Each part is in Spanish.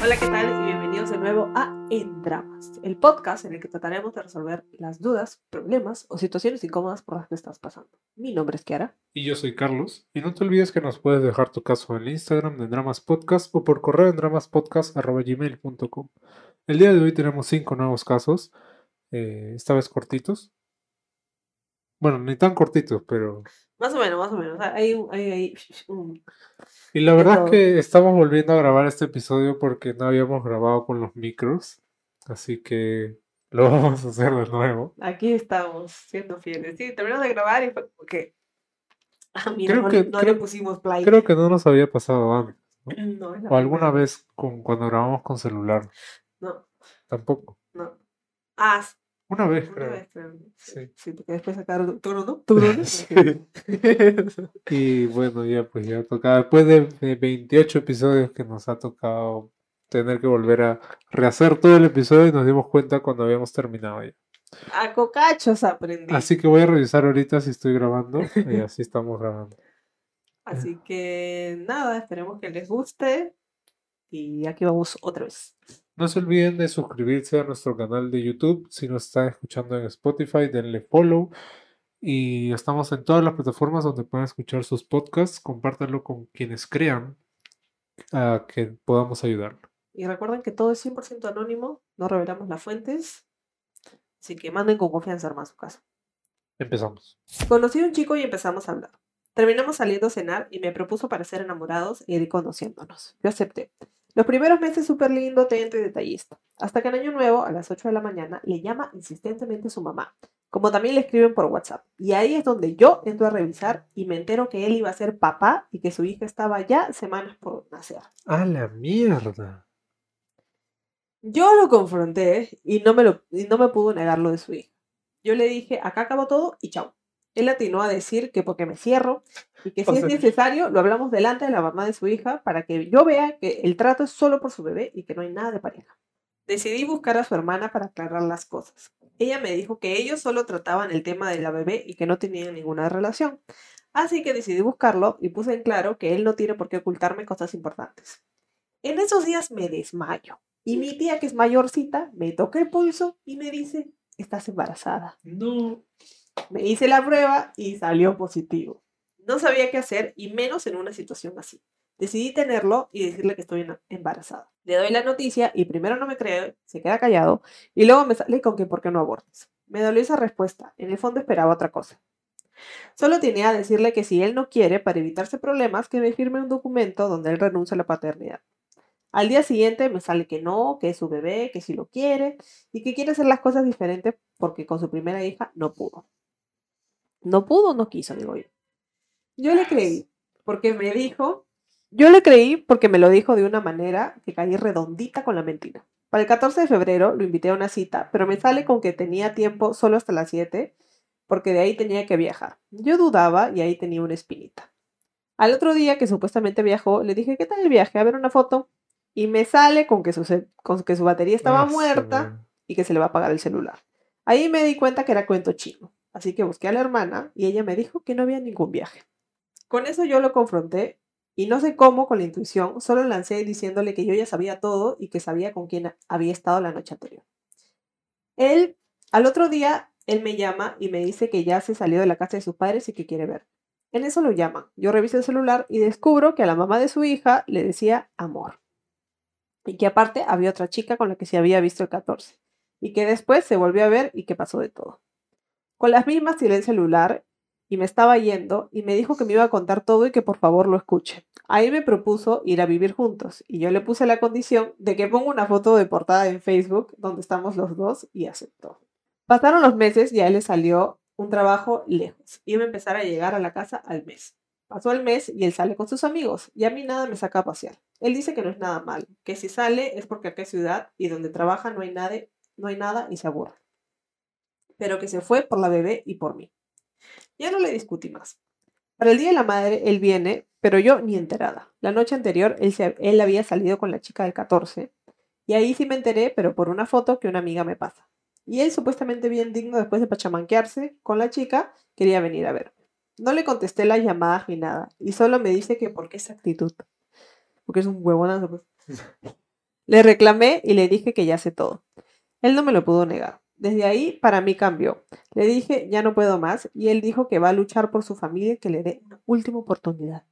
Hola, ¿qué tal? Y bienvenidos de nuevo a En Dramas, el podcast en el que trataremos de resolver las dudas, problemas o situaciones incómodas por las que estás pasando. Mi nombre es Kiara. Y yo soy Carlos. Y no te olvides que nos puedes dejar tu caso en el Instagram de Dramas Podcast o por correo en dramaspodcast.gmail.com. El día de hoy tenemos cinco nuevos casos, eh, esta vez cortitos. Bueno, ni tan cortitos, pero... Más o menos, más o menos. Hay, hay, hay. Y la verdad es que estamos volviendo a grabar este episodio porque no habíamos grabado con los micros. Así que lo vamos a hacer de nuevo. Aquí estamos, siendo fieles. Sí, terminamos de grabar y fue como que... Ah, mira, Creo no, que- no creo- le pusimos play. Creo que no nos había pasado antes. No, O alguna vez con, cuando grabamos con celular. No, Tampoco. no. Ah, Una vez, una creo. vez, creo. Sí, Sí. sí, porque después sacaron... ¿Tú no? Sí. Y bueno, ya pues ya tocaba. Después de, de 28 episodios que nos ha tocado tener que volver a rehacer todo el episodio y nos dimos cuenta cuando habíamos terminado ya. A cocachos aprendí. Así que voy a revisar ahorita si estoy grabando y así estamos grabando. Así que nada, esperemos que les guste. Y aquí vamos otra vez. No se olviden de suscribirse a nuestro canal de YouTube. Si nos están escuchando en Spotify, denle follow. Y estamos en todas las plataformas donde puedan escuchar sus podcasts. Compártanlo con quienes crean a que podamos ayudarlo. Y recuerden que todo es 100% anónimo, no revelamos las fuentes. Así que manden con confianza armar su casa. Empezamos. Conocí a un chico y empezamos a hablar. Terminamos saliendo a cenar y me propuso parecer enamorados y ir conociéndonos. Yo acepté. Los primeros meses súper lindo, atento y detallista. Hasta que en Año Nuevo, a las 8 de la mañana, le llama insistentemente su mamá. Como también le escriben por WhatsApp. Y ahí es donde yo entro a revisar y me entero que él iba a ser papá y que su hija estaba ya semanas por nacer. ¡A la mierda! Yo lo confronté y no me, lo, y no me pudo negar lo de su hija. Yo le dije, acá acabó todo y chao. Él atinó a decir que porque me cierro y que si O es sea- necesario lo hablamos delante de la mamá de su hija para que yo vea que el trato es solo por su bebé y que no hay nada de pareja. Decidí buscar a su hermana para aclarar las cosas. Ella me dijo que ellos solo trataban el tema de la bebé y que no tenían ninguna relación. Así que decidí buscarlo y puse en claro que él no tiene por qué ocultarme cosas importantes. En esos días me desmayo y mi tía, que es mayorcita, me toca el pulso y me dice, estás embarazada. No. Me hice la prueba y salió positivo. No sabía qué hacer y menos en una situación así. Decidí tenerlo y decirle que estoy embarazada. Le doy la noticia y primero no me cree, se queda callado y luego me sale con que por qué no abortes. Me dolió esa respuesta. En el fondo esperaba otra cosa. Solo tenía a decirle que si él no quiere, para evitarse problemas, que me firme un documento donde él renuncia a la paternidad. Al día siguiente me sale que no, que es su bebé, que si lo quiere y que quiere hacer las cosas diferentes porque con su primera hija no pudo. No pudo, no quiso, digo yo. Yo le creí, porque me dijo, yo le creí porque me lo dijo de una manera que caí redondita con la mentira. Para el 14 de febrero lo invité a una cita, pero me sale con que tenía tiempo solo hasta las 7, porque de ahí tenía que viajar. Yo dudaba y ahí tenía una espinita. Al otro día que supuestamente viajó, le dije, ¿qué tal el viaje? A ver una foto. Y me sale con que su, con que su batería estaba Ah, muerta y que se le va a apagar el celular. Ahí me di cuenta que era cuento chino, así que busqué a la hermana y ella me dijo que no había ningún viaje. Con eso yo lo confronté y no sé cómo con la intuición, solo lancé diciéndole que yo ya sabía todo y que sabía con quién había estado la noche anterior. Él, al otro día, él me llama y me dice que ya se salió de la casa de sus padres y que quiere ver. En eso lo llaman. Yo reviso el celular y descubro que a la mamá de su hija le decía amor. Y que aparte había otra chica con la que se había visto el 14 y que después se volvió a ver y que pasó de todo. Con las mismas tiré el celular y me estaba yendo y me dijo que me iba a contar todo y que por favor lo escuche. Ahí me propuso ir a vivir juntos y yo le puse la condición de que ponga una foto de portada en Facebook donde estamos los dos y aceptó. Pasaron los meses y a él le salió un trabajo lejos. Iba a empezar a llegar a la casa al mes. Pasó el mes y él sale con sus amigos y a mí nada me saca a pasear. Él dice que no es nada malo, que si sale es porque acá es ciudad y donde trabaja no hay nada, no hay nada y se aburre. Pero que se fue por la bebé y por mí. Ya no le discutí más. Para el Día de la Madre él viene, pero yo ni enterada. La noche anterior él, se, él había salido con la chica del 14 y ahí sí me enteré, pero por una foto que una amiga me pasa. Y él supuestamente bien digno después de pachamanquearse con la chica, quería venir a ver. No le contesté las llamadas ni nada. Y solo me dice que por qué esa actitud. Porque es un huevonazo. Pues. le reclamé y le dije que ya sé todo. Él no me lo pudo negar. Desde ahí para mí cambió. Le dije ya no puedo más y él dijo que va a luchar por su familia y que le dé una última oportunidad.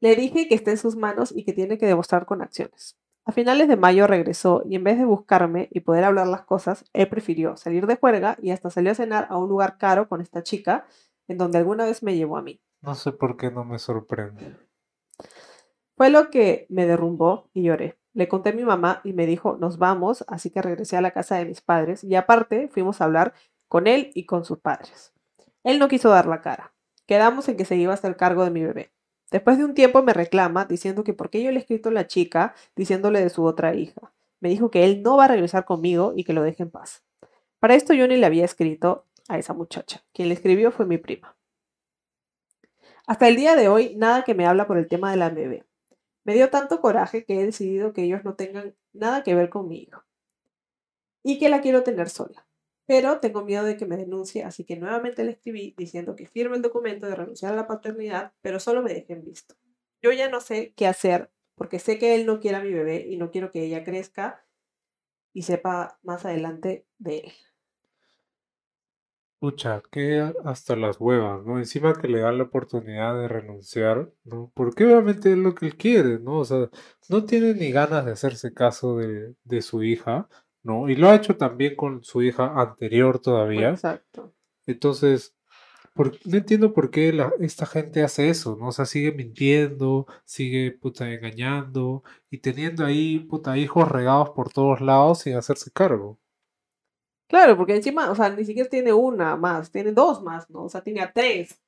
Le dije que está en sus manos y que tiene que demostrar con acciones. A finales de mayo regresó y en vez de buscarme y poder hablar las cosas, él prefirió salir de juerga y hasta salió a cenar a un lugar caro con esta chica en donde alguna vez me llevó a mí. No sé por qué no me sorprende. Fue lo que me derrumbó y lloré. Le conté a mi mamá y me dijo, nos vamos, así que regresé a la casa de mis padres y aparte fuimos a hablar con él y con sus padres. Él no quiso dar la cara. Quedamos en que se iba a hacer cargo de mi bebé. Después de un tiempo me reclama diciendo que por qué yo le he escrito a la chica diciéndole de su otra hija. Me dijo que él no va a regresar conmigo y que lo deje en paz. Para esto yo ni le había escrito a esa muchacha. Quien le escribió fue mi prima. Hasta el día de hoy, nada que me habla por el tema de la bebé. Me dio tanto coraje que he decidido que ellos no tengan nada que ver conmigo y que la quiero tener sola pero tengo miedo de que me denuncie, así que nuevamente le escribí diciendo que firme el documento de renunciar a la paternidad, pero solo me dejen visto. Yo ya no sé qué hacer porque sé que él no quiere a mi bebé y no quiero que ella crezca y sepa más adelante de él. Pucha, que hasta las huevas, ¿no? Encima que le dan la oportunidad de renunciar, ¿no? Porque obviamente es lo que él quiere, ¿no? O sea, no tiene ni ganas de hacerse caso de, de su hija, ¿no? Y lo ha hecho también con su hija anterior todavía. Exacto. Entonces, no entiendo por qué esta gente hace eso, ¿no? O sea, sigue mintiendo, sigue puta engañando y teniendo ahí puta hijos regados por todos lados sin hacerse cargo. Claro, porque encima, o sea, ni siquiera tiene una más, tiene dos más, ¿no? O sea, tiene a tres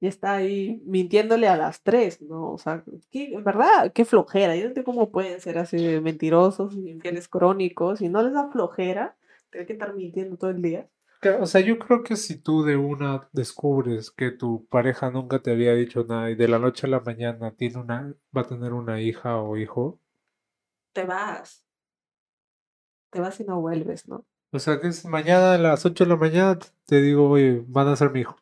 y está ahí mintiéndole a las tres, ¿no? O sea, en verdad, qué flojera. Yo no entiendo cómo pueden ser así mentirosos, infieles crónicos, y no les da flojera tener que estar mintiendo todo el día. O sea, yo creo que si tú de una descubres que tu pareja nunca te había dicho nada y de la noche a la mañana tiene una, va a tener una hija o hijo. Te vas. Te vas y no vuelves, ¿no? O sea, que es mañana a las 8 de la mañana te digo, oye, van a ser mi hijo.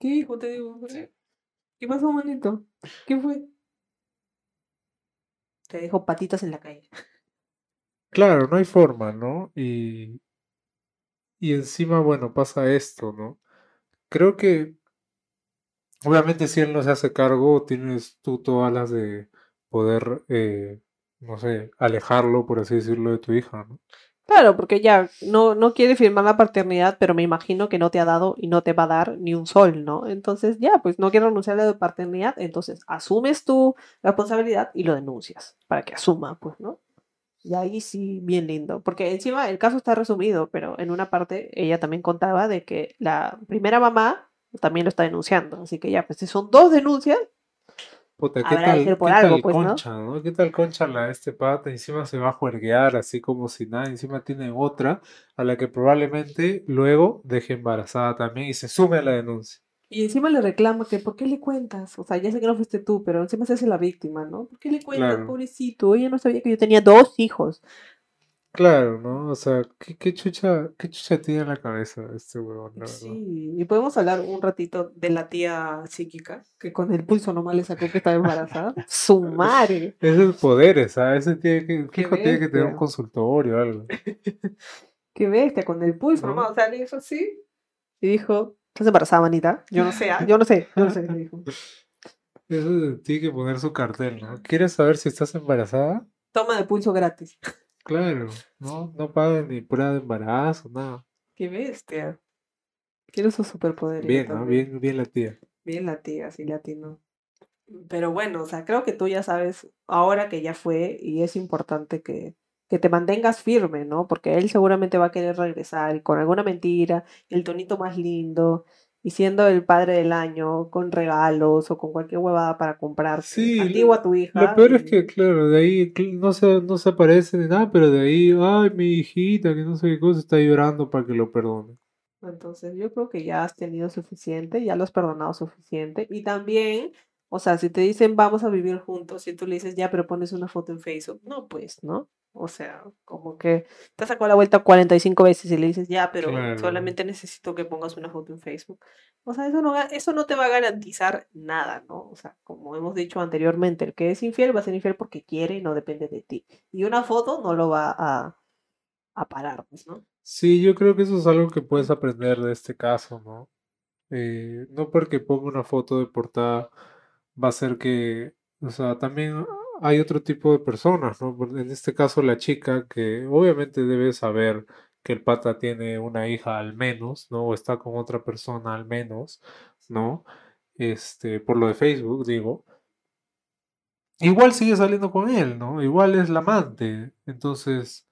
¿Qué hijo te digo? ¿Qué pasó, manito? ¿Qué fue? Te dejo patitas en la calle. Claro, no hay forma, ¿no? Y, y encima, bueno, pasa esto, ¿no? Creo que, obviamente, si él no se hace cargo, tienes tú todas las de poder, eh, no sé, alejarlo, por así decirlo, de tu hija, ¿no? Claro, porque ya no, no quiere firmar la paternidad, pero me imagino que no te ha dado y no te va a dar ni un sol, ¿no? Entonces, ya, pues no quiere renunciar a la paternidad, entonces asumes tu responsabilidad y lo denuncias para que asuma, pues, ¿no? Y ahí sí, bien lindo, porque encima el caso está resumido, pero en una parte ella también contaba de que la primera mamá también lo está denunciando, así que ya, pues si son dos denuncias, Puta, ¿qué tal, ¿qué tal pues, Concha, ¿no? ¿Qué tal Concha la este pata? Encima se va a juerguear así como si nada, encima tiene otra a la que probablemente luego deje embarazada también y se sume a la denuncia. Y encima le reclama que ¿por qué le cuentas? O sea, ya sé que no fuiste tú, pero encima se hace la víctima, ¿no? ¿Por qué le cuentas, pobrecito? Ella no sabía que yo tenía dos hijos. Claro, ¿no? O sea, ¿qué, qué chucha, qué chucha tiene en la cabeza este huevón, Sí, y podemos hablar un ratito de la tía psíquica, que con el pulso nomás le sacó que estaba embarazada. ¡Su madre! Ese es poderes, ¿sabes? Ese tiene que, fijo, tiene que tener un consultorio o algo. Qué bestia, con el pulso nomás, o sea, le hizo así y dijo, ¿estás embarazada, manita? Yo no sé, ¿ah? yo no sé, yo no sé, le dijo. Eso tiene que poner su cartel, ¿no? ¿Quieres saber si estás embarazada? Toma de pulso gratis. Claro, no, no pagan ni prueba de embarazo, nada. Qué bestia. Quiero su superpoder. Bien, ¿no? Bien, bien la tía. Bien la tía, sí, latino. Pero bueno, o sea, creo que tú ya sabes, ahora que ya fue, y es importante que, que te mantengas firme, ¿no? Porque él seguramente va a querer regresar y con alguna mentira, el tonito más lindo, y siendo el padre del año con regalos o con cualquier huevada para comprar sí, a tu hija. Lo peor es que, claro, de ahí no se, no se aparece ni nada, pero de ahí, ay, mi hijita, que no sé qué cosa, está llorando para que lo perdone. Entonces, yo creo que ya has tenido suficiente, ya lo has perdonado suficiente. Y también, o sea, si te dicen vamos a vivir juntos y tú le dices ya, pero pones una foto en Facebook, no, pues, ¿no? O sea, como que te sacó la vuelta 45 veces y le dices, ya, pero Claro. solamente necesito que pongas una foto en Facebook. O sea, eso no, eso no te va a garantizar nada, ¿no? O sea, como hemos dicho anteriormente, el que es infiel va a ser infiel porque quiere y no depende de ti. Y una foto no lo va a, a parar, pues, ¿no? Sí, yo creo que eso es algo que puedes aprender de este caso, ¿no? Eh, no porque ponga una foto de portada va a ser que, o sea, también hay otro tipo de personas, ¿no? En este caso la chica que obviamente debe saber que el pata tiene una hija al menos, ¿no? O está con otra persona al menos, ¿no? Este, por lo de Facebook, digo. Igual sigue saliendo con él, ¿no? Igual es la amante. Entonces,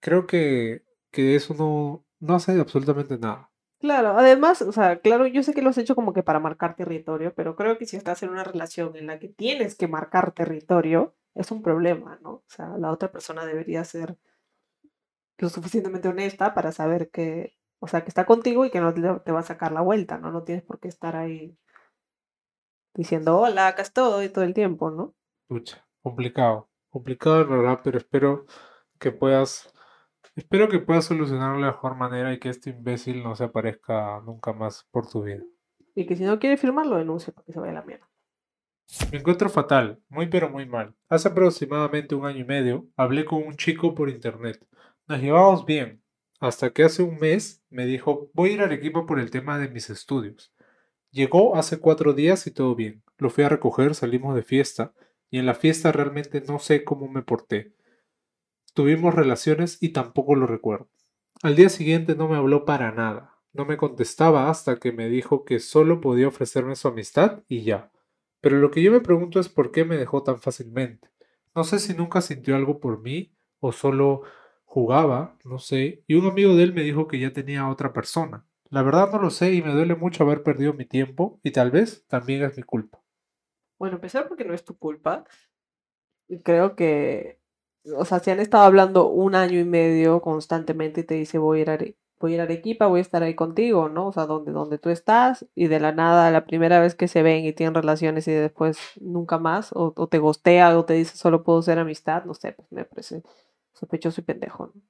creo que, que eso no, no hace absolutamente nada. Claro, además, o sea, claro, yo sé que lo has hecho como que para marcar territorio, pero creo que si estás en una relación en la que tienes que marcar territorio, es un problema, ¿no? O sea, la otra persona debería ser lo suficientemente honesta para saber que, o sea, que está contigo y que no te, va a sacar la vuelta, ¿no? No tienes por qué estar ahí diciendo, hola, acá estoy todo el tiempo, ¿no? Pucha, complicado, complicado en verdad, pero espero que puedas, espero que puedas solucionarlo de la mejor manera y que este imbécil no se aparezca nunca más por tu vida. Y que si no quiere firmar, lo denuncia para que se vaya a la mierda. Me encuentro fatal, muy pero muy mal. Hace aproximadamente un año y medio hablé con un chico por internet. Nos llevamos bien, hasta que hace un mes me dijo voy a ir a Arequipa por el tema de mis estudios. Llegó hace cuatro días y todo bien. Lo fui a recoger, salimos de fiesta y en la fiesta realmente no sé cómo me porté. Tuvimos relaciones y tampoco lo recuerdo. Al día siguiente no me habló para nada. No me contestaba hasta que me dijo que solo podía ofrecerme su amistad y ya. Pero lo que yo me pregunto es por qué me dejó tan fácilmente. No sé si nunca sintió algo por mí o solo jugaba, no sé, y un amigo de él me dijo que ya tenía otra persona. La verdad no lo sé y me duele mucho haber perdido mi tiempo y tal vez también es mi culpa. Bueno, empezar porque no es tu culpa. Creo que, o sea, si han estado hablando un año y medio constantemente y te dice voy a ir a, voy a ir a Arequipa, voy a estar ahí contigo, ¿no? O sea, donde, donde tú estás y de la nada, la primera vez que se ven y tienen relaciones y después nunca más, o, o te gostea o te dice solo puedo ser amistad, no sé, pues me parece sospechoso y pendejo, ¿no?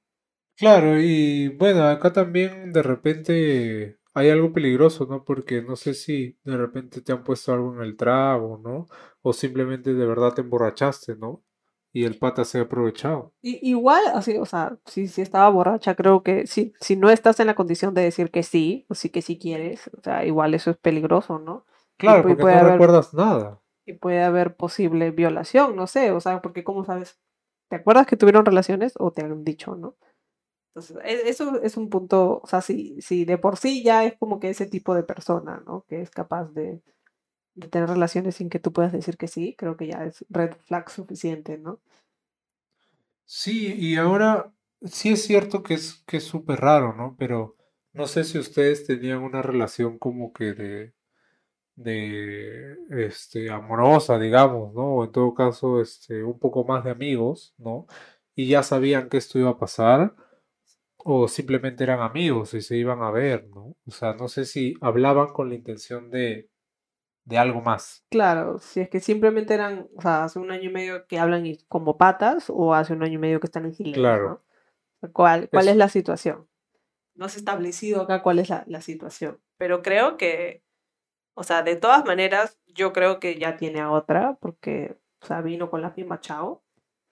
Claro, y bueno, acá también de repente hay algo peligroso, ¿no? Porque no sé si de repente te han puesto algo en el trago, ¿no? O simplemente de verdad te emborrachaste, ¿no? Y el pata se ha aprovechado. Y, igual, así, o sea, si, si estaba borracha, creo que si, si no estás en la condición de decir que sí, o sí que sí quieres, o sea, igual eso es peligroso, ¿no? Claro, y porque puede no haber- recuerdas nada. y puede haber posible violación, no sé, o sea, porque cómo sabes, ¿te acuerdas que tuvieron relaciones o te han dicho, no? Entonces, e- eso es un punto, o sea, si, si de por sí ya es como que ese tipo de persona, ¿no? Que es capaz de, de tener relaciones sin que tú puedas decir que sí, creo que ya es red flag suficiente, ¿no? Sí, y ahora sí es cierto que es que es súper raro, ¿no? Pero no sé si ustedes tenían una relación como que de, de, este, amorosa, digamos, ¿no? O en todo caso, este, un poco más de amigos, ¿no? Y ya sabían que esto iba a pasar, o simplemente eran amigos y se iban a ver, ¿no? O sea, no sé si hablaban con la intención de, de algo más. Claro, si es que simplemente eran, o sea, hace un año y medio que hablan como patas o hace un año y medio que están en gilead, Claro. ¿Cuál, cuál Eso. es la situación? No se ha establecido acá cuál es la, la situación, pero creo que, o sea, de todas maneras, yo creo que ya tiene a otra porque, o sea, vino con la misma chao.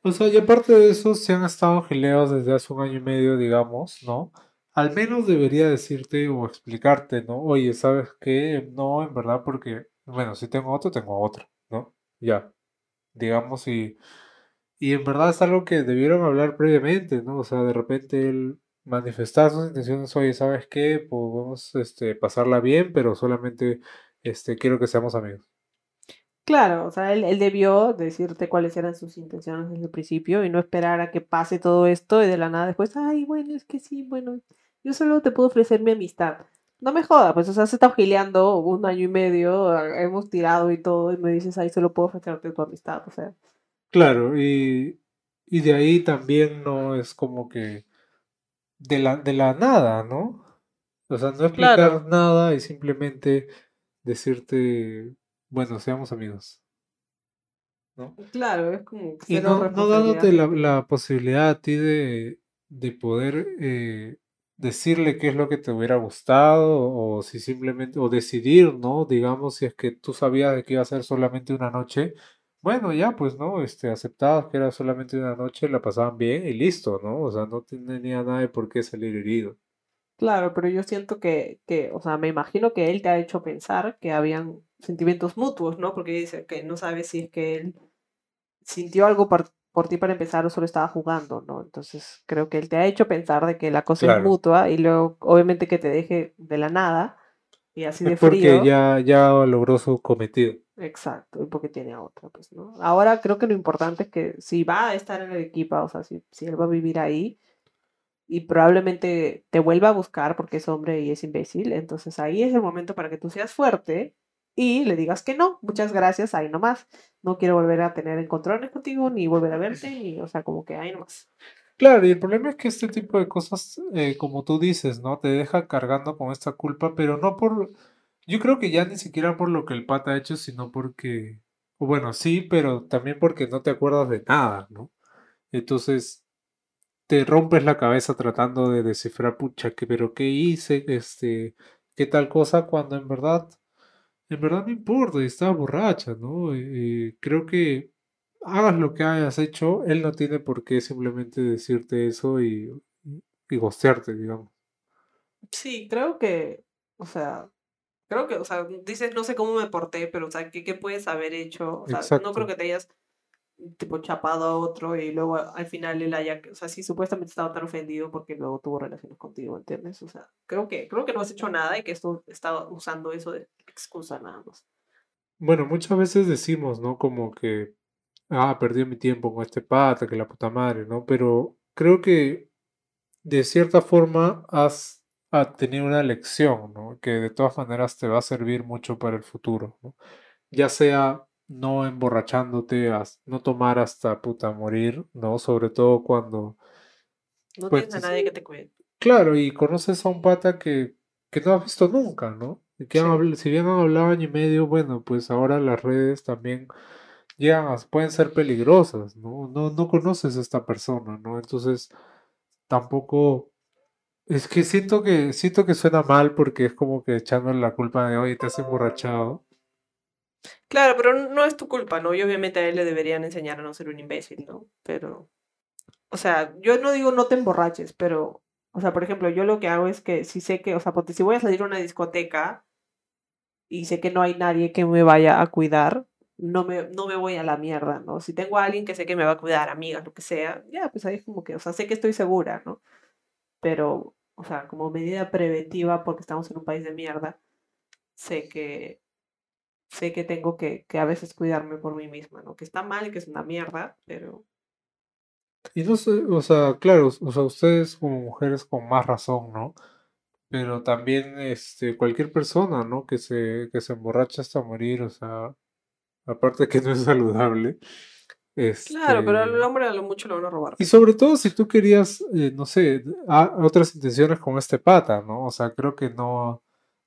O sea, y aparte de eso, se han estado gileos desde hace un año y medio, digamos, ¿no? Al menos debería decirte o explicarte, ¿no? Oye, ¿sabes qué? No, en verdad, porque, bueno, si tengo otro, tengo otro, ¿no? Ya, digamos, y, y en verdad es algo que debieron hablar previamente, ¿no? O sea, de repente él manifestar sus intenciones, oye, ¿sabes qué? Podemos, este, pasarla bien, pero solamente, este, quiero que seamos amigos. Claro, o sea, él, él debió decirte cuáles eran sus intenciones desde el principio y no esperar a que pase todo esto y de la nada después, ay, bueno, es que sí, bueno, yo solo te puedo ofrecer mi amistad. No me jodas, pues, o sea, se está gileando un año y medio, a- hemos tirado y todo, y me dices, ay, solo puedo ofrecerte tu amistad, o sea, Claro, y, y de ahí también no es como que de la, de la nada, ¿no? O sea, no explicar Claro. nada y simplemente decirte, bueno, seamos amigos. ¿no? Claro, es como Y no, no dándote la, la posibilidad a ti de, de poder eh, decirle qué es lo que te hubiera gustado o si simplemente, o decidir, ¿no? Digamos, si es que tú sabías de que iba a ser solamente una noche, bueno, ya pues, ¿no? Este, aceptabas que era solamente una noche, la pasaban bien y listo, ¿no? O sea, no tenía nada de por qué salir herido. Claro, pero yo siento que, que, o sea, me imagino que él te ha hecho pensar que habían sentimientos mutuos, ¿no? Porque dice que no sabe si es que él sintió algo por, ti para empezar o solo estaba jugando, ¿no? Entonces creo que él te ha hecho pensar de que la cosa es mutua y luego obviamente que te deje de la nada y así de porque frío. ya, ya logró su cometido. Exacto, y porque tiene a otra, pues, ¿no? Ahora creo que lo importante es que si va a estar en el equipo, o sea, si, si él va a vivir ahí y probablemente te vuelva a buscar porque es hombre y es imbécil, entonces ahí es el momento para que tú seas fuerte y le digas que no, muchas gracias, ahí nomás. No quiero volver a tener encontrones contigo, ni volver a verte, ni, o sea, como que ahí nomás. Claro, y el problema es que este tipo de cosas, eh, como tú dices, ¿no? Te deja cargando con esta culpa, pero no por... Yo creo que ya ni siquiera por lo que el pata ha hecho, sino porque... Bueno, sí, pero también porque no te acuerdas de nada, ¿no? Entonces, te rompes la cabeza tratando de descifrar, pucha, que, pero ¿qué hice? Este, ¿qué tal cosa? Cuando en verdad, en verdad no importa, y estaba borracha, ¿no? Eh, creo que hagas lo que hayas hecho, él no tiene por qué simplemente decirte eso y, y gostearte, digamos. Sí, creo que, o sea, creo que, o sea, dices, no sé cómo me porté, pero, o sea, ¿qué, qué puedes haber hecho? O sea, no creo que te hayas, tipo, chapado a otro y luego al final él haya, o sea, sí, supuestamente estaba tan ofendido porque luego tuvo relaciones contigo, ¿entiendes? O sea, creo que, creo que no has hecho nada y que esto estaba usando eso de excusa nada más. Bueno, muchas veces decimos, ¿no? Como que, ah, perdí mi tiempo con este pata, que la puta madre, ¿no? Pero creo que de cierta forma has tener una lección, ¿no? Que de todas maneras te va a servir mucho para el futuro, ¿no? Ya sea no emborrachándote, no tomar hasta puta morir, ¿no? Sobre todo cuando, No pues, tienes a nadie que te cuide. claro, y conoces a un pata que, que no has visto nunca, ¿no? Y que Sí. si bien han hablado año y medio, bueno, pues ahora las redes también llegan a- pueden ser peligrosas, ¿no? No, no conoces a esta persona, ¿no? Entonces, tampoco es que siento que siento que suena mal porque es como que echándole la culpa de oye, te has emborrachado. Claro, pero no es tu culpa, ¿no? Y obviamente a él le deberían enseñar a no ser un imbécil, ¿no? Pero, o sea, yo no digo no te emborraches, pero, o sea, por ejemplo, yo lo que hago es que si sé que, o sea, porque si voy a salir a una discoteca y sé que no hay nadie que me vaya a cuidar, no me, no me voy a la mierda, ¿no? Si tengo a alguien que sé que me va a cuidar, amigas, lo que sea, ya, pues ahí es como que, o sea, sé que estoy segura, ¿no? Pero, o sea, como medida preventiva, porque estamos en un país de mierda, sé que, sé que tengo que, que a veces cuidarme por mí misma, ¿no? Que está mal, que es una mierda, pero Y no sé, o sea, claro, o sea, ustedes como mujeres con más razón, ¿no? Pero también este cualquier persona, ¿no? Que se que se emborracha hasta morir, o sea, aparte que no es saludable. claro, pero al Este, hombre a lo mucho lo van a robar. y sobre todo si tú querías, eh, no sé, a- otras intenciones con este pata, ¿no? O sea, creo que no,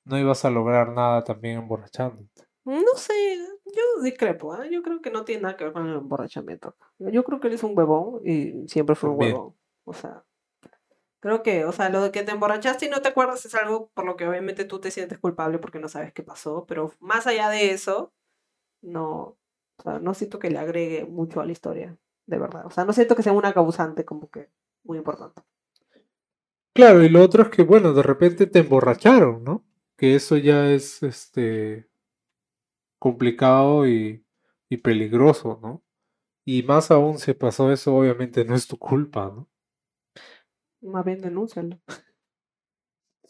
no ibas a lograr nada también emborrachándote. No sé, yo discrepo, ¿ah? Yo creo que no tiene nada que ver con el emborrachamiento. Yo creo que él es un huevón y siempre fue un También. huevón. O sea, creo que, o sea, lo de que te emborrachaste y no te acuerdas es algo por lo que obviamente tú te sientes culpable porque no sabes qué pasó, pero más allá de eso, no, o sea, no siento que le agregue mucho a la historia, de verdad. O sea, no siento que sea una causante como que muy importante. Claro, y lo otro es que, bueno, de repente te emborracharon, ¿no? Que eso ya es, este, complicado y, y peligroso, ¿no? Y más aún si pasó eso, obviamente no es tu culpa, ¿no? Más bien denúncialo.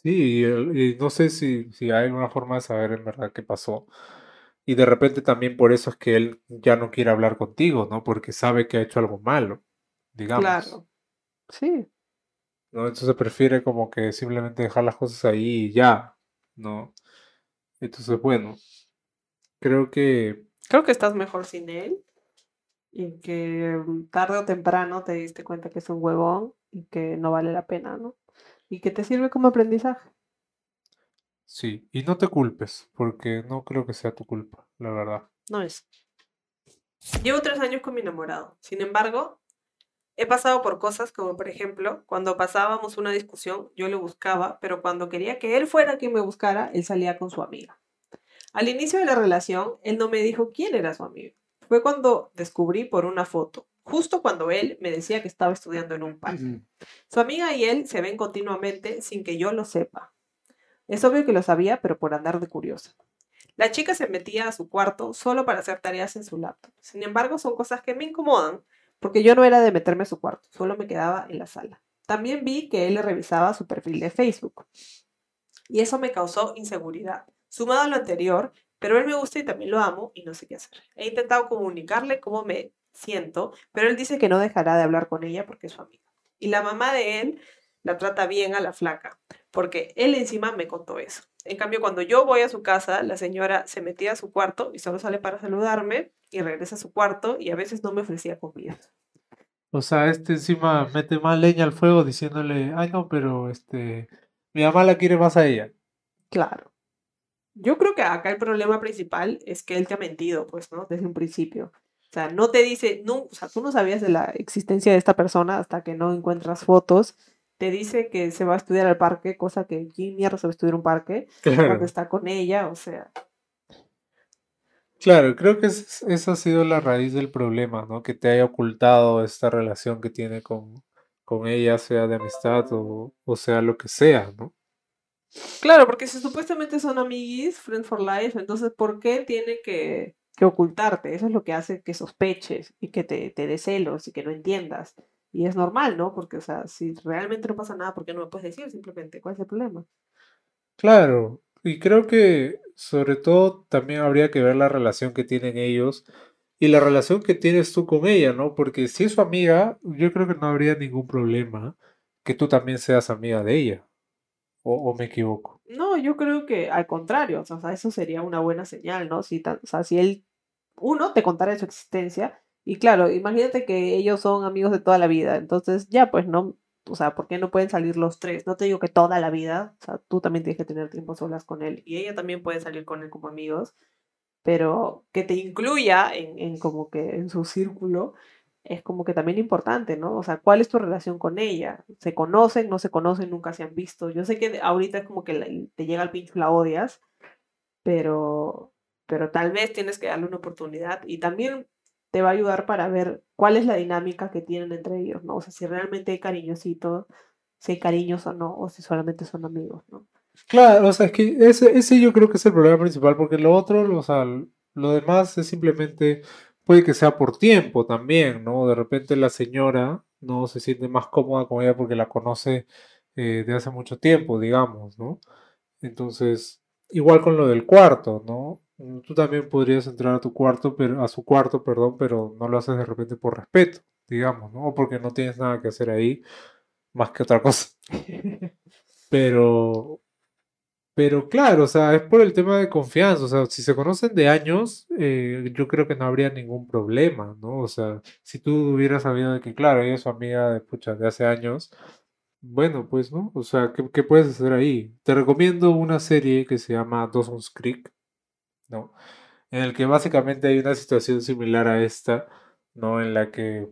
Sí, y, no sé si, si hay alguna forma de saber en verdad qué pasó. Y de repente también por eso es que él ya no quiere hablar contigo, ¿no? Porque sabe que ha hecho algo malo, digamos. Claro. Sí. ¿no? Entonces prefiere como que simplemente dejar las cosas ahí y ya, ¿no? Entonces, bueno, creo que Creo que estás mejor sin él y que mm, tarde o temprano te diste cuenta que es un huevón y que no vale la pena, ¿no? Y que te sirve como aprendizaje. sí, y no te culpes, porque no creo que sea tu culpa, la verdad. No es. Llevo tres años con mi enamorado. Sin embargo, he pasado por cosas como, por ejemplo, cuando pasábamos una discusión, yo le buscaba, pero cuando quería que él fuera quien me buscara, él salía con su amiga. Al inicio de la relación, él no me dijo quién era su amigo. Fue cuando descubrí por una foto, justo cuando él me decía que estaba estudiando en un parque. Su amiga y él se ven continuamente sin que yo lo sepa. Es obvio que lo sabía, pero por andar de curiosa. La chica se metía a su cuarto solo para hacer tareas en su laptop. Sin embargo, son cosas que me incomodan, porque yo no era de meterme a su cuarto, solo me quedaba en la sala. También vi que él le revisaba su perfil de Facebook. Y eso me causó inseguridad. Sumado a lo anterior, pero él me gusta y también lo amo y no sé qué hacer. He intentado comunicarle cómo me siento, pero él dice que no dejará de hablar con ella porque es su amiga. Y la mamá de él la trata bien a la flaca, porque él encima me contó eso. En cambio, cuando yo voy a su casa, la señora se metía a su cuarto y solo sale para saludarme y regresa a su cuarto y a veces no me ofrecía comida. O sea, este encima mete más leña al fuego diciéndole, ay no, pero este, mi mamá la quiere más a ella. Claro. Yo creo que acá el problema principal es que él te ha mentido, pues, ¿no? Desde un principio. O sea, no te dice, no, o sea, tú no sabías de la existencia de esta persona hasta que no encuentras fotos te dice que se va a estudiar al parque, cosa que ¿quién mierda se va a estudiar un parque? Cuando está con ella, o sea. Claro, creo que esa ha sido la raíz del problema, ¿no? Que te haya ocultado esta relación que tiene con, con ella, sea de amistad o, o sea lo que sea, ¿no? Claro, porque si supuestamente son amiguis, friends for life, entonces ¿por qué tiene que, que ocultarte? Eso es lo que hace que sospeches y que te, te dé celos y que no entiendas. Y es normal, ¿no? Porque, o sea, si realmente no pasa nada, ¿por qué no me puedes decir simplemente? ¿Cuál es el problema? Claro, y creo que sobre todo también habría que ver la relación que tienen ellos y la relación que tienes tú con ella, ¿no? Porque si es su amiga, yo creo que no habría ningún problema que tú también seas amiga de ella. ¿O, me equivoco? No, yo creo que al contrario, o sea, eso sería una buena señal, ¿no? Si, o sea, si él, uno, te contara su existencia y claro, imagínate que ellos son amigos de toda la vida, entonces ya pues no, o sea, ¿por qué no pueden salir los tres? No te digo que toda la vida, o sea, tú también tienes que tener tiempo solas con él y ella también puede salir con él como amigos, pero que te incluya en, en como que en su círculo es como que también importante, ¿no? O sea, ¿cuál es tu relación con ella? ¿Se conocen, no se conocen, nunca se han visto? Yo sé que ahorita es como que te llega al pincho la odias, pero, pero tal vez tienes que darle una oportunidad y también te va a ayudar para ver cuál es la dinámica que tienen entre ellos, ¿no? O sea, si realmente hay cariñosito, si hay cariños o no, o si solamente son amigos, ¿no? Claro, o sea, es que ese, ese yo creo que es el problema principal, porque lo otro, o sea, lo demás es simplemente, puede que sea por tiempo también, ¿no? De repente la señora no se siente más cómoda con ella porque la conoce eh, de hace mucho tiempo, digamos, ¿no? Entonces, igual con lo del cuarto, ¿no? Tú también podrías entrar a tu cuarto, pero a su cuarto, perdón, pero no lo haces de repente por respeto, digamos, ¿no? O porque no tienes nada que hacer ahí más que otra cosa. Pero, pero claro, o sea, es por el tema de confianza. O sea, si se conocen de años, eh, yo creo que no habría ningún problema, ¿no? O sea, si tú hubieras sabido de que, claro, ella es su amiga de, pucha, de hace años, bueno, pues, ¿no? O sea, ¿qué, ¿qué, puedes hacer ahí? Te recomiendo una serie que se llama Dawson's Creek. ¿no? En el que básicamente hay una situación similar a esta, ¿no? En la que,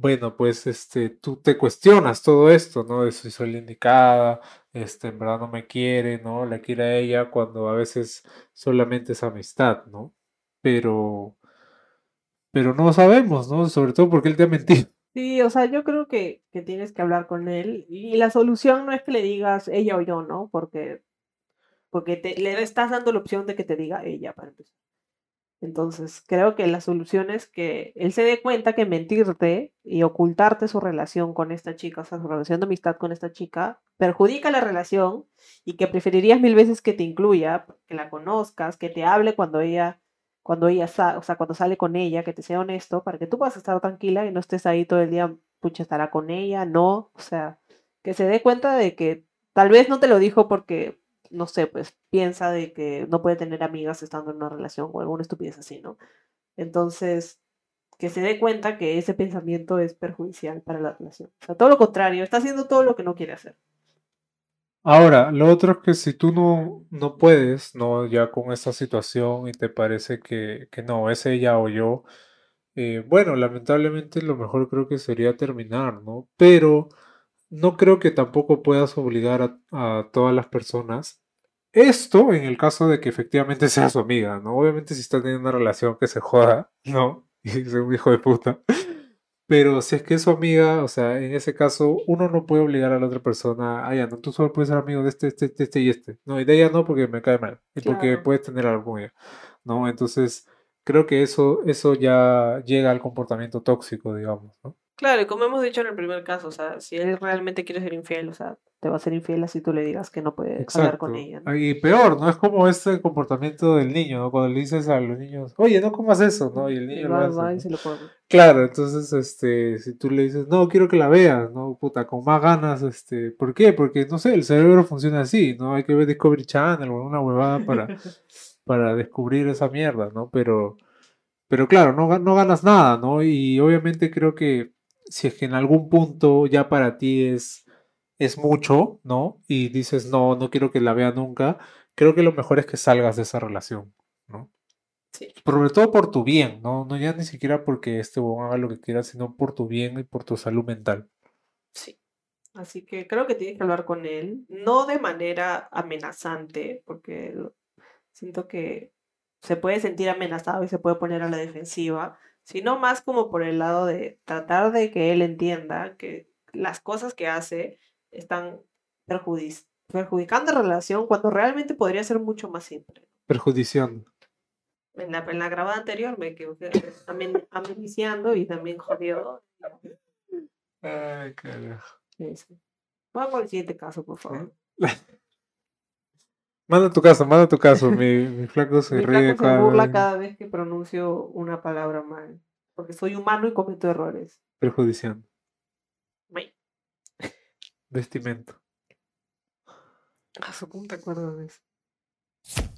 bueno, pues este, tú te cuestionas todo esto, ¿no? De si soy la indicada, este, en verdad no me quiere, ¿no? La quiere a ella cuando a veces solamente es amistad, ¿no? Pero, pero no sabemos, ¿no? Sobre todo porque él te ha mentido. Sí, o sea, yo creo que, que tienes que hablar con él y la solución no es que le digas ella o yo, ¿no? Porque porque te, le estás dando la opción de que te diga ella para empezar. Entonces, creo que la solución es que él se dé cuenta que mentirte y ocultarte su relación con esta chica, o sea, su relación de amistad con esta chica, perjudica la relación y que preferirías mil veces que te incluya, que la conozcas, que te hable cuando ella, cuando ella, o sea, cuando sale con ella, que te sea honesto, para que tú puedas estar tranquila y no estés ahí todo el día, pucha, estará con ella, no, o sea, que se dé cuenta de que tal vez no te lo dijo porque no sé, pues piensa de que no puede tener amigas estando en una relación o alguna estupidez así, ¿no? Entonces, que se dé cuenta que ese pensamiento es perjudicial para la relación. O sea, todo lo contrario, está haciendo todo lo que no quiere hacer. Ahora, lo otro es que si tú no, no puedes, ¿no? Ya con esta situación y te parece que, que no, es ella o yo, eh, bueno, lamentablemente lo mejor creo que sería terminar, ¿no? Pero no creo que tampoco puedas obligar a, a todas las personas. Esto en el caso de que efectivamente sea su amiga, ¿no? Obviamente si está teniendo una relación que se joda, ¿no? Y es un hijo de puta. Pero si es que es su amiga, o sea, en ese caso, uno no puede obligar a la otra persona, ah, ya, no, tú solo puedes ser amigo de este, este, este, este y este. No, y de ella no porque me cae mal. Y porque puedes tener algo con ella. ¿No? Entonces, creo que eso, eso ya llega al comportamiento tóxico, digamos, ¿no? Claro, y como hemos dicho en el primer caso, o sea, si él realmente quiere ser infiel, o sea, te va a ser infiel así tú le digas que no puede hablar con Exacto. ella, ¿no? Y peor, ¿no? Es como este comportamiento del niño, ¿no? Cuando le dices a los niños, oye, no comas eso, ¿no? Y el Y niño lo va, hace, va y se lo come. Claro, entonces, este, si tú le dices, no, quiero que la veas, ¿no? Puta, con más ganas, este, ¿por qué? Porque, no sé, el cerebro funciona así, ¿no? Hay que ver Discovery Channel o una huevada para, para descubrir esa mierda, ¿no? Pero, pero claro, no, no ganas nada, ¿no? Y obviamente creo que si es que en algún punto ya para ti es, es mucho, ¿no? Y dices, no, no quiero que la vea nunca, creo que lo mejor es que salgas de esa relación, ¿no? Sí. Sobre todo por tu bien, ¿no? No ya ni siquiera porque este huevón haga lo que quiera, sino por tu bien y por tu salud mental. Sí. Así que creo que tienes que hablar con él, no de manera amenazante, porque siento que se puede sentir amenazado y se puede poner a la defensiva, sino más como por el lado de tratar de que él entienda que las cosas que hace están perjudic- perjudicando la relación cuando realmente podría ser mucho más simple. Perjudiciando. En la, en la grabada anterior me equivoqué, amen- ameniciando y también jodió. Ay, carajo. Sí, sí. Vamos al siguiente caso, por favor. Manda tu caso, manda tu caso. Mi, mi flaco se Mi ríe flaco se burla vez. cada vez que pronuncio una palabra mal. Porque soy humano y cometo errores. Perjudiciando. May. Vestimento. A su punta acuerdo de eso.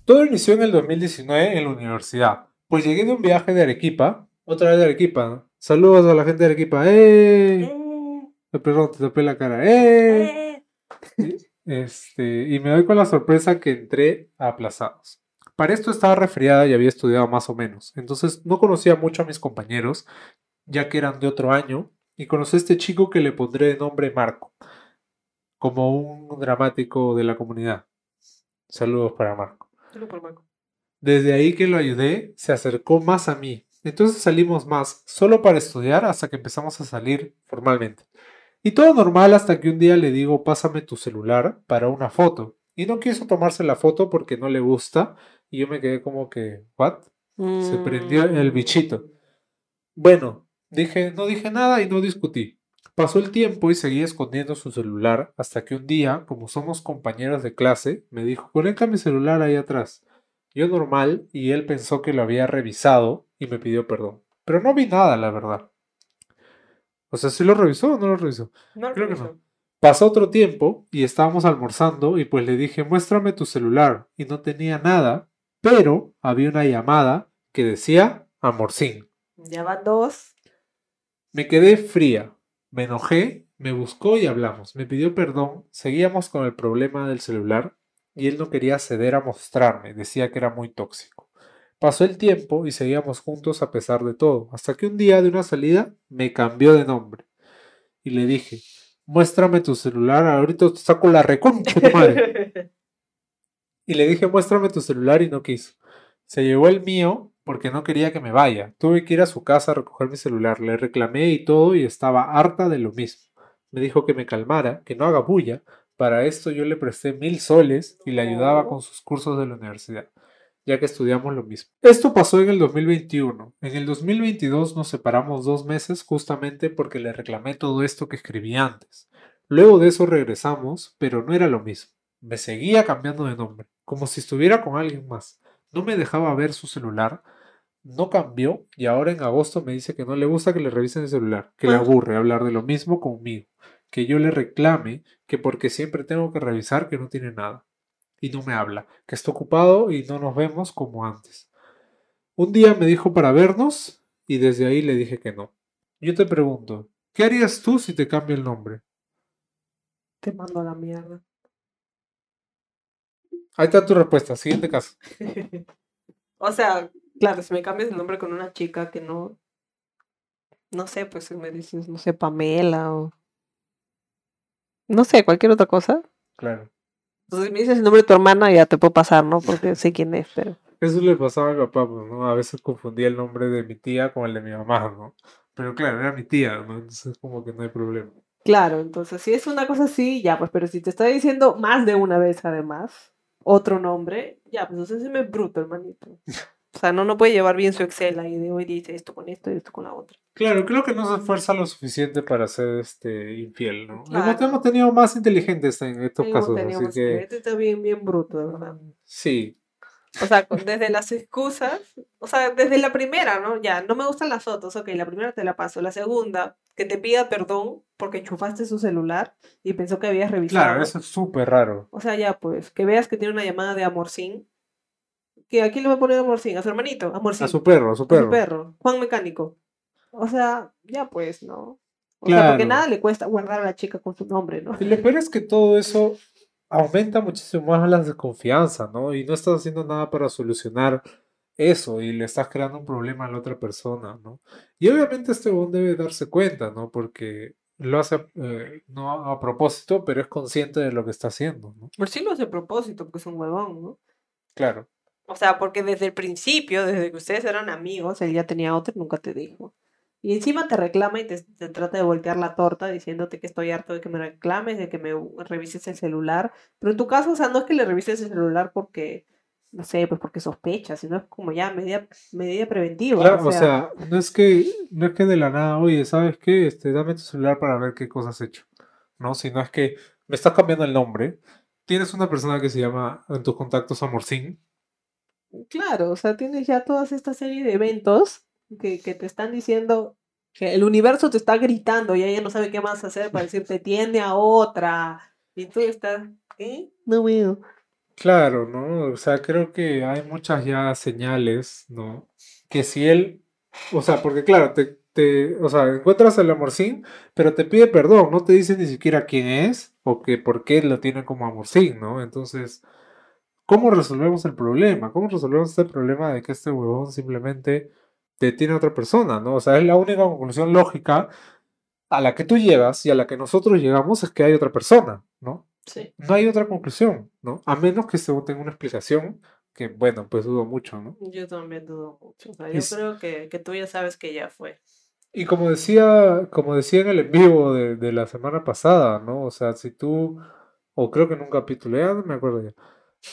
Todo inició en el 2019 en la universidad. Pues llegué de un viaje de Arequipa. Otra vez de Arequipa. ¿no? Saludos a la gente de Arequipa. ¡Eh! Eh, Ay, Perdón, te tapé la cara. ¡Eh! eh. Este, y me doy con la sorpresa que entré a aplazados. Para esto estaba resfriada y había estudiado más o menos, entonces no conocía mucho a mis compañeros, ya que eran de otro año, y conocí a este chico que le pondré de nombre Marco, como un dramático de la comunidad. Saludos para Marco. Solo por Marco. Desde ahí que lo ayudé, se acercó más a mí. Entonces salimos más, solo para estudiar hasta que empezamos a salir formalmente. Y todo normal hasta que un día le digo, pásame tu celular para una foto. Y no quiso tomarse la foto porque no le gusta. Y yo me quedé como que, ¿what? Se prendió el bichito. Bueno, dije, no dije nada y no discutí. Pasó el tiempo y seguí escondiendo su celular hasta que un día, como somos compañeros de clase, me dijo, conecta mi celular ahí atrás. Yo normal y él pensó que lo había revisado y me pidió perdón. Pero no vi nada, la verdad. O sea, ¿sí lo revisó o no lo revisó? No lo Creo que no. Pasó otro tiempo y estábamos almorzando y pues le dije, muéstrame tu celular. Y no tenía nada, pero había una llamada que decía Amorcín. Ya van dos. Me quedé fría, me enojé, me buscó y hablamos. Me pidió perdón, seguíamos con el problema del celular y él no quería ceder a mostrarme, decía que era muy tóxico. Pasó el tiempo y seguíamos juntos a pesar de todo, hasta que un día de una salida me cambió de nombre y le dije, muéstrame tu celular, ahorita te saco la reconcha, madre. Y le dije, muéstrame tu celular y no quiso. Se llevó el mío porque no quería que me vaya. Tuve que ir a su casa a recoger mi celular. Le reclamé y todo y estaba harta de lo mismo. Me dijo que me calmara, que no haga bulla. Para esto yo le presté mil soles y le ayudaba con sus cursos de la universidad, ya que estudiamos lo mismo. Esto pasó en el 2021. En el 2022 nos separamos dos meses justamente porque le reclamé todo esto que escribí antes. Luego de eso regresamos, pero no era lo mismo. Me seguía cambiando de nombre, como si estuviera con alguien más. No me dejaba ver su celular, no cambió y ahora en agosto me dice que no le gusta que le revisen el celular, que le aburre hablar de lo mismo conmigo, que yo le reclame que porque siempre tengo que revisar que no tiene nada. Y no me habla, que está ocupado y no nos vemos como antes. Un día me dijo para vernos y desde ahí le dije que no. Yo te pregunto, ¿qué harías tú si te cambia el nombre? Te mando a la mierda. Ahí está tu respuesta. Siguiente caso. o sea, claro, si me cambias el nombre con una chica que no. No sé, pues si me dices, no sé, Pamela o. No sé, cualquier otra cosa. Claro. Entonces si me dices el nombre de tu hermana, ya te puedo pasar, ¿no? Porque sé quién es, pero. Eso le pasaba a mi papá, pues, ¿no? A veces confundía el nombre de mi tía con el de mi mamá, ¿no? Pero claro, era mi tía, ¿no? Entonces como que no hay problema. Claro, entonces si es una cosa así, ya, pues, pero si te está diciendo más de una vez además, otro nombre, ya, pues entonces se me bruto, hermanito. O sea, no, no puede llevar bien su Excel ahí de hoy dice esto con esto y esto con la otra. Claro, creo que no se esfuerza lo suficiente para ser este infiel, ¿no? Claro. Hemos tenido más inteligentes en estos casos, así que... Este está bien, bien bruto, de verdad. Sí, o sea, desde las excusas, o sea, desde la primera, ¿no? Ya, no me gustan las fotos, ok, la primera te la paso. La segunda, que te pida perdón porque enchufaste su celular y pensó que habías revisado. Claro, eso es súper raro. O sea, ya, pues, que veas que tiene una llamada de Amorcín. Que aquí le va a poner Amorcín, a su hermanito, Amorcín. A su perro, a su perro. A su perro, Juan Mecánico. O sea, ya pues, ¿no? O sea, porque nada le cuesta guardar a la chica con su nombre, ¿no? Y lo peor es que todo eso aumenta muchísimo más la desconfianza, ¿no? Y no estás haciendo nada para solucionar eso y le estás creando un problema a la otra persona, ¿no? Y obviamente este hombre debe darse cuenta, ¿no? Porque lo hace eh, no a propósito, pero es consciente de lo que está haciendo, ¿no? Pues sí lo hace a propósito, porque es un huevón, ¿no? Claro. O sea, porque desde el principio, desde que ustedes eran amigos, él ya tenía otro y nunca te dijo. Y encima te reclama y te, trata de voltear la torta diciéndote que estoy harto de que me reclames, de que me revises el celular. Pero en tu caso, o sea, no es que le revises el celular porque, no sé, pues porque sospechas, sino es como ya medida, medida preventiva. Claro, o sea, no, es que, no es que de la nada, oye, ¿sabes qué? Este, dame tu celular para ver qué cosas has hecho. No, sino es que me estás cambiando el nombre. Tienes una persona que se llama en tus contactos Amorcín. Claro, o sea, tienes ya toda esta serie de eventos que, te están diciendo que el universo te está gritando y ella no sabe qué más hacer para decirte tiende a otra. Y tú estás, ¿qué? No veo. Claro, ¿no? O sea, creo que hay muchas ya señales, ¿no? Que si él, o sea, porque claro, te, te o sea, encuentras el amorcín, pero te pide perdón, no te dice ni siquiera quién es o que por qué lo tiene como amorcín, ¿no? Entonces, ¿cómo resolvemos el problema? ¿Cómo resolvemos este problema de que este huevón simplemente te tiene otra persona, ¿no? O sea, es la única conclusión lógica a la que tú llegas y a la que nosotros llegamos es que hay otra persona, ¿no? Sí. No hay otra conclusión, ¿no? A menos que se tenga una explicación que, bueno, pues dudo mucho, ¿no? Yo también dudo mucho. O sea, yo creo que, que, tú ya sabes que ya fue. Y como decía, como decía en el en vivo de, de la semana pasada, ¿no? O sea, si tú, o creo que en un capítulo, ya no me acuerdo ya,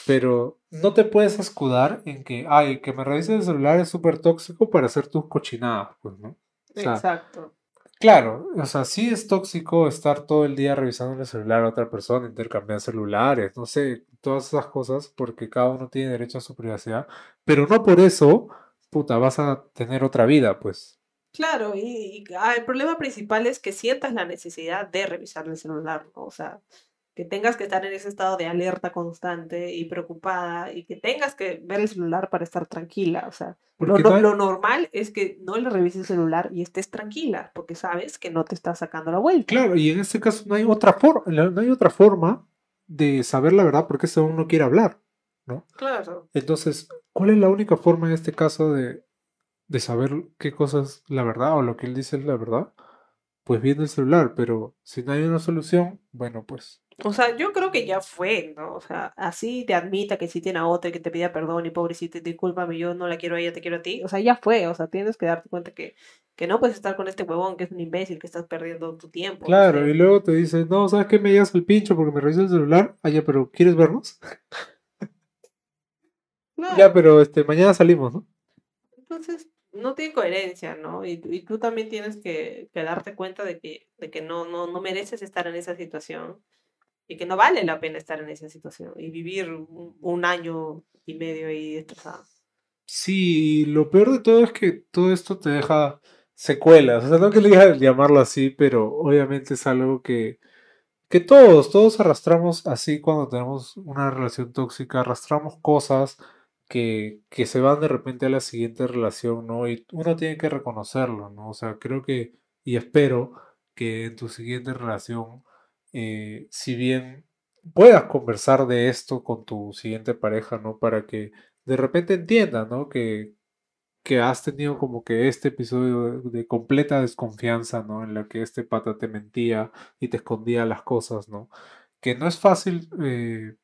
pero no te puedes escudar en que, ay, que me revises el celular es súper tóxico para hacer tus cochinadas, pues, ¿no? Exacto. Claro, o sea, sí es tóxico estar todo el día revisando el celular a otra persona, intercambiar celulares, no sé, todas esas cosas, porque cada uno tiene derecho a su privacidad, pero no por eso, puta, vas a tener otra vida, pues. Claro, y, ah, el problema principal es que sientas la necesidad de revisar el celular, ¿no? O sea, que tengas que estar en ese estado de alerta constante y preocupada y que tengas que ver el celular para estar tranquila. O sea, lo, lo, normal es que no le revises el celular y estés tranquila porque sabes que no te está sacando la vuelta. Claro, y en este caso no hay otra, forma no hay otra forma de saber la verdad porque ese uno no quiere hablar, ¿no? Claro. Entonces, ¿cuál es la única forma en este caso de, de saber qué cosa es la verdad o lo que él dice es la verdad? Pues viendo el celular, pero si no hay una solución, bueno, pues o sea, yo creo que ya fue, ¿no? O sea, así te admita que sí tiene a otra y que te pida perdón y pobrecita, discúlpame, yo no la quiero a ella, te quiero a ti. O sea, ya fue, o sea, tienes que darte cuenta que, que no puedes estar con este huevón que es un imbécil, que estás perdiendo tu tiempo. Claro, y luego te dice, no, ¿sabes qué? Me llegas al pincho porque me revisa el celular. Ah, ya, pero ¿quieres vernos? Ya, pero este, mañana salimos, ¿no? Entonces, no tiene coherencia, ¿no? Y, y tú también tienes que, que, darte cuenta de que, de que no, no, no mereces estar en esa situación y que no vale la pena estar en esa situación y vivir un, año y medio ahí destrozado. Sí, lo peor de todo es que todo esto te deja secuelas. O sea, no quería llamarlo así, pero obviamente es algo que, que todos, todos arrastramos así cuando tenemos una relación tóxica, arrastramos cosas que, que se van de repente a la siguiente relación, ¿no? Y uno tiene que reconocerlo, ¿no? O sea, creo que, y espero que en tu siguiente relación eh, si bien puedas conversar de esto con tu siguiente pareja, ¿no? Para que de repente entienda, ¿no? Que, que has tenido como que este episodio de, de completa desconfianza, ¿no? En la que este pata te mentía y te escondía las cosas, ¿no? Que no es fácil, eh,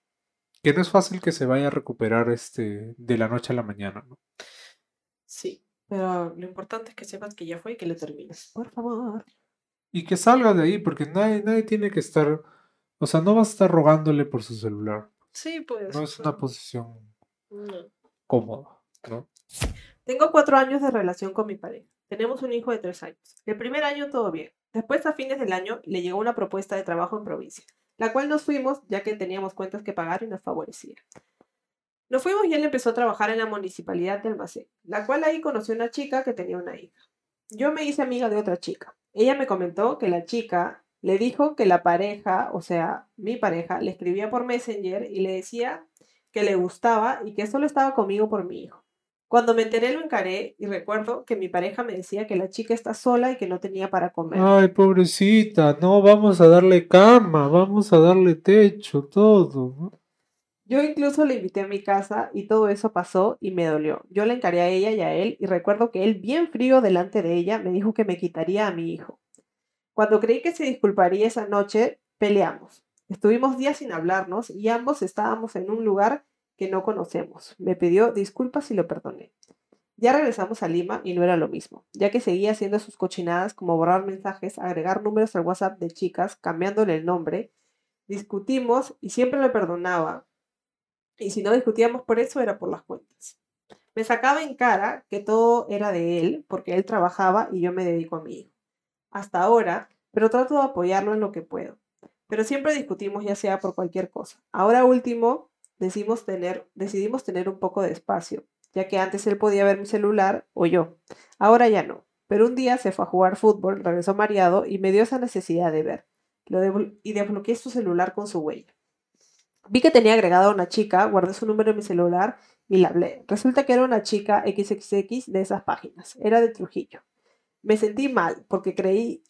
que no es fácil que se vaya a recuperar este de la noche a la mañana, ¿no? Sí, pero lo importante es que sepas que ya fue y que lo termines. Por favor. Y que salga de ahí, porque nadie, nadie tiene que estar, o sea, no vas a estar rogándole por su celular. Sí, pues. No es una posición no. cómoda, ¿no? Tengo cuatro años de relación con mi pareja. Tenemos un hijo de tres años. El primer año todo bien. Después, a fines del año, le llegó una propuesta de trabajo en provincia, la cual nos fuimos ya que teníamos cuentas que pagar y nos favorecía. Nos fuimos y él empezó a trabajar en la municipalidad de Almacén, la cual ahí conoció una chica que tenía una hija. Yo me hice amiga de otra chica. Ella me comentó que la chica le dijo que la pareja, o sea, mi pareja, le escribía por Messenger y le decía que le gustaba y que solo estaba conmigo por mi hijo. Cuando me enteré lo encaré y recuerdo que mi pareja me decía que la chica está sola y que no tenía para comer. Ay, pobrecita, no, vamos a darle cama, vamos a darle techo, todo. Yo incluso le invité a mi casa y todo eso pasó y me dolió. Yo le encaré a ella y a él y recuerdo que él, bien frío delante de ella, me dijo que me quitaría a mi hijo. Cuando creí que se disculparía esa noche, peleamos. Estuvimos días sin hablarnos y ambos estábamos en un lugar que no conocemos. Me pidió disculpas y lo perdoné. Ya regresamos a Lima y no era lo mismo, ya que seguía haciendo sus cochinadas como borrar mensajes, agregar números al WhatsApp de chicas, cambiándole el nombre. Discutimos y siempre le perdonaba, y si no discutíamos por eso, era por las cuentas. Me sacaba en cara que todo era de él, porque él trabajaba y yo me dedico a mi hijo. Hasta ahora, pero trato de apoyarlo en lo que puedo. Pero siempre discutimos, ya sea por cualquier cosa. Ahora último, decidimos tener, decidimos tener un poco de espacio, ya que antes él podía ver mi celular o yo. Ahora ya no. Pero un día se fue a jugar fútbol, regresó mareado y me dio esa necesidad de ver. Lo y desbloqueé su celular con su huella. Vi que tenía agregada a una chica, guardé su número en mi celular y la hablé. Resulta que era una chica XXX de esas páginas. Era de Trujillo. Me sentí mal porque creí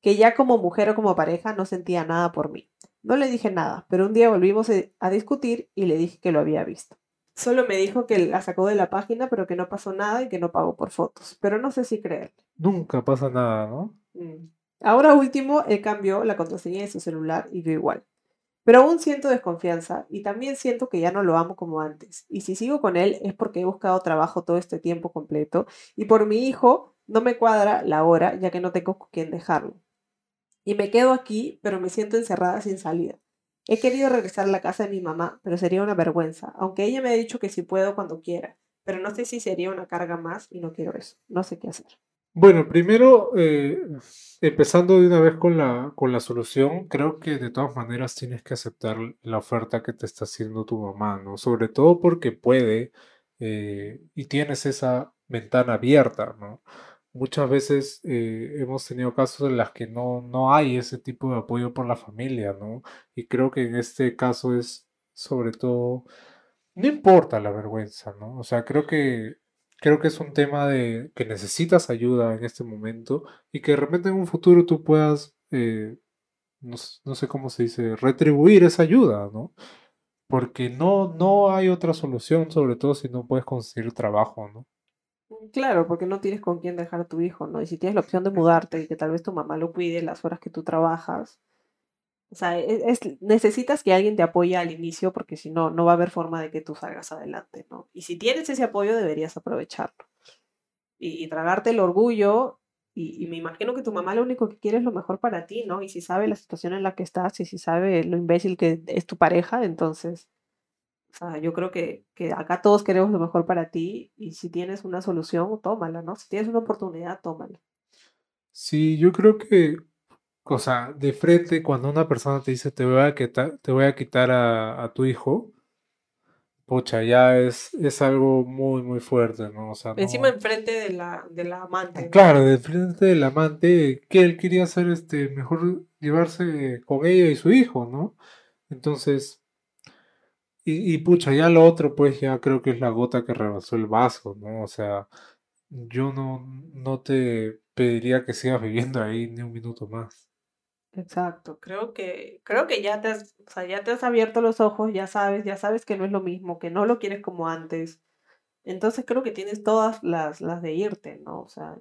que ya como mujer o como pareja no sentía nada por mí. No le dije nada, pero un día volvimos e- a discutir y le dije que lo había visto. Solo me dijo que la sacó de la página, pero que no pasó nada y que no pagó por fotos. Pero no sé si creerle. Nunca pasa nada, ¿no? Mm. Ahora último, él cambió la contraseña de su celular y yo igual. Pero aún siento desconfianza y también siento que ya no lo amo como antes. Y si sigo con él es porque he buscado trabajo todo este tiempo completo y por mi hijo no me cuadra la hora ya que no tengo con quién dejarlo. Y me quedo aquí, pero me siento encerrada sin salida. He querido regresar a la casa de mi mamá, pero sería una vergüenza, aunque ella me ha dicho que sí puedo cuando quiera, pero no sé si sería una carga más y no quiero eso. No sé qué hacer. Bueno, primero, eh, empezando de una vez con la, con la solución, creo que de todas maneras tienes que aceptar la oferta que te está haciendo tu mamá, ¿no? Sobre todo porque puede eh, y tienes esa ventana abierta, ¿no? Muchas veces eh, hemos tenido casos en las que no, no hay ese tipo de apoyo por la familia, ¿no? Y creo que en este caso es sobre todo, no importa la vergüenza, ¿no? O sea, creo que Creo que es un tema de que necesitas ayuda en este momento y que de repente en un futuro tú puedas, eh, no, no sé cómo se dice, retribuir esa ayuda, ¿no? Porque no, no hay otra solución, sobre todo si no puedes conseguir trabajo, ¿no? Mm, Claro, porque no tienes con quién dejar a tu hijo, ¿no? Y si tienes la opción de mudarte y que tal vez tu mamá lo cuide las horas que tú trabajas, o sea, e- es, necesitas que alguien te apoye al inicio porque si no, no va a haber forma de que tú salgas adelante, ¿no? Y si tienes ese apoyo, deberías aprovecharlo y, tragarte el orgullo. Y, y me imagino que tu mamá lo único que quiere es lo mejor para ti, ¿no? Y si sabe la situación en la que estás y si sabe lo imbécil que es tu pareja, entonces, o sea, yo creo que, que acá todos queremos lo mejor para ti y si tienes una solución, tómala, ¿no? Si tienes una oportunidad, tómala. Sí, yo creo que, o sea, de frente cuando una persona te dice te voy a quitar, te voy a quitar a, a tu hijo, pucha, ya es, es algo muy, muy fuerte, ¿no? O sea, Encima enfrente de la, de la amante, ¿no? Claro, de frente del amante, que él quería hacer este, mejor llevarse con ella y su hijo, ¿no? Entonces, y, y pucha, ya lo otro, pues ya creo que es la gota que rebasó el vaso, ¿no? O sea, yo no, no te pediría que sigas viviendo ahí ni un minuto más. Exacto, creo que, creo que ya te has, o sea, ya te has abierto los ojos, ya sabes, ya sabes que no es lo mismo, que no lo quieres como antes. Entonces creo que tienes todas las, las de irte, ¿no? O sea,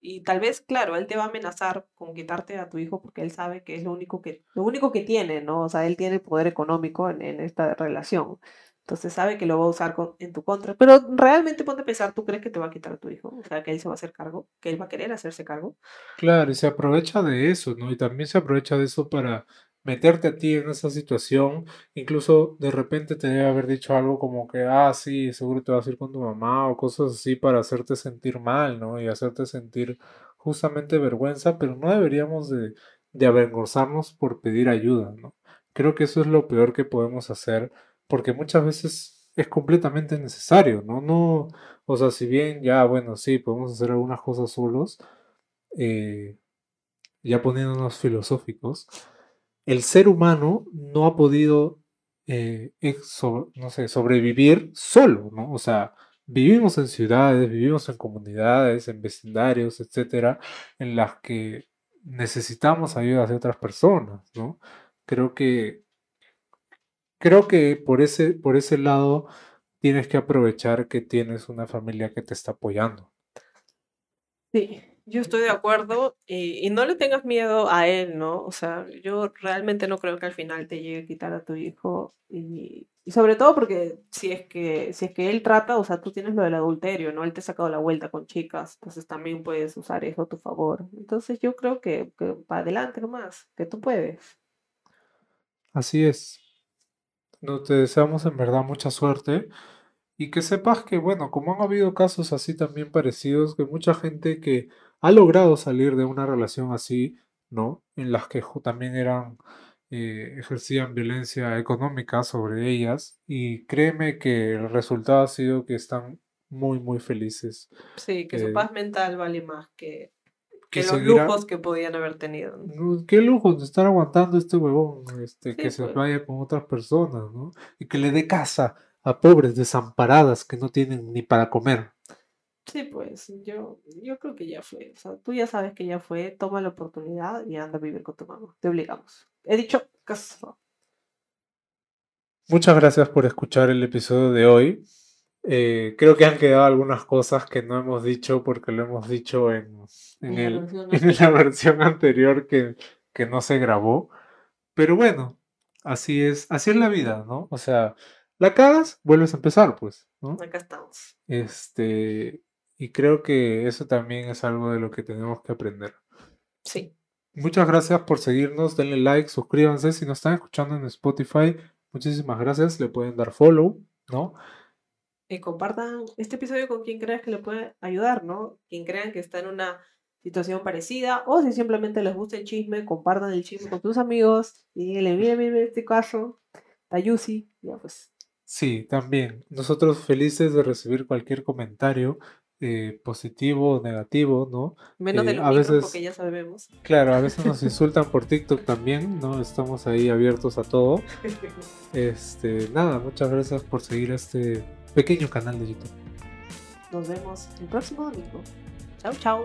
y tal vez, claro, él te va a amenazar con quitarte a tu hijo porque él sabe que es lo único que, lo único que tiene, ¿no? O sea, él tiene poder económico en, en esta relación. Entonces sabe que lo va a usar con- en tu contra. Pero realmente ponte a pensar, ¿tú crees que te va a quitar a tu hijo? O sea, que él se va a hacer cargo, que él va a querer hacerse cargo. Claro, y se aprovecha de eso, ¿no? Y también se aprovecha de eso para meterte a ti en esa situación. Incluso de repente te debe haber dicho algo como que, ah, sí, seguro te vas a ir con tu mamá o cosas así para hacerte sentir mal, ¿no? Y hacerte sentir justamente vergüenza, pero no deberíamos de, de avergonzarnos por pedir ayuda, ¿no? Creo que eso es lo peor que podemos hacer, porque muchas veces es completamente necesario, ¿no? No, o sea, si bien ya, bueno, sí, podemos hacer algunas cosas solos eh, ya poniéndonos filosóficos, el ser humano no ha podido, eh, no sé, sobrevivir solo, ¿no? O sea, vivimos en ciudades, vivimos en comunidades, en vecindarios, etcétera, en las que necesitamos ayuda de otras personas, ¿no? Creo que, creo que por ese, por ese lado tienes que aprovechar que tienes una familia que te está apoyando. Sí, yo estoy de acuerdo y, y no le tengas miedo a él, ¿no? O sea, yo realmente no creo que al final te llegue a quitar a tu hijo y, y sobre todo porque si es que si es que él trata, o sea, tú tienes lo del adulterio, ¿no? Él te ha sacado la vuelta con chicas, entonces también puedes usar eso a tu favor. Entonces yo creo que, que para adelante nomás, que tú puedes. Así es. No te deseamos en verdad mucha suerte y que sepas que, bueno, como han habido casos así también parecidos, que mucha gente que ha logrado salir de una relación así, ¿no? En las que también eran, eh, ejercían violencia económica sobre ellas y créeme que el resultado ha sido que están muy, muy felices. Sí, que su Eh, paz mental vale más que, que que los seguirá, lujos que podían haber tenido. No, Qué lujo de estar aguantando este huevón, este, Sí, que se pues. vaya con otras personas, ¿no? Y que le dé casa a pobres desamparadas que no tienen ni para comer. Sí, pues yo, yo creo que ya fue. O sea, tú ya sabes que ya fue, toma la oportunidad y anda a vivir con tu mamá. Te obligamos. He dicho caso. Muchas gracias por escuchar el episodio de hoy. Eh, creo que han quedado algunas cosas que no hemos dicho porque lo hemos dicho en, en el, versión en la versión anterior que, que no se grabó. Pero bueno, así es, así es la vida, ¿no? O sea, la cagas, vuelves a empezar, pues, ¿no? Acá estamos. Este, y creo que eso también es algo de lo que tenemos que aprender. Sí. Muchas gracias por seguirnos, denle like, suscríbanse. Si nos están escuchando en Spotify, muchísimas gracias. Le pueden dar follow, ¿no? Y compartan este episodio con quien creas que le puede ayudar, ¿no? Quien crean que está en una situación parecida o si simplemente les gusta el chisme, compartan el chisme con tus amigos y díganle, mira, mira este caso, Tayusi, ya pues. Sí, también. Nosotros felices de recibir cualquier comentario eh, positivo o negativo, ¿no? Menos de Eh, los a veces- porque ya sabemos. Claro, a veces nos insultan por TikTok también, ¿no? Estamos ahí abiertos a todo. Este, nada, muchas gracias por seguir este pequeño canal de YouTube. Nos vemos el próximo domingo. Chau, chau.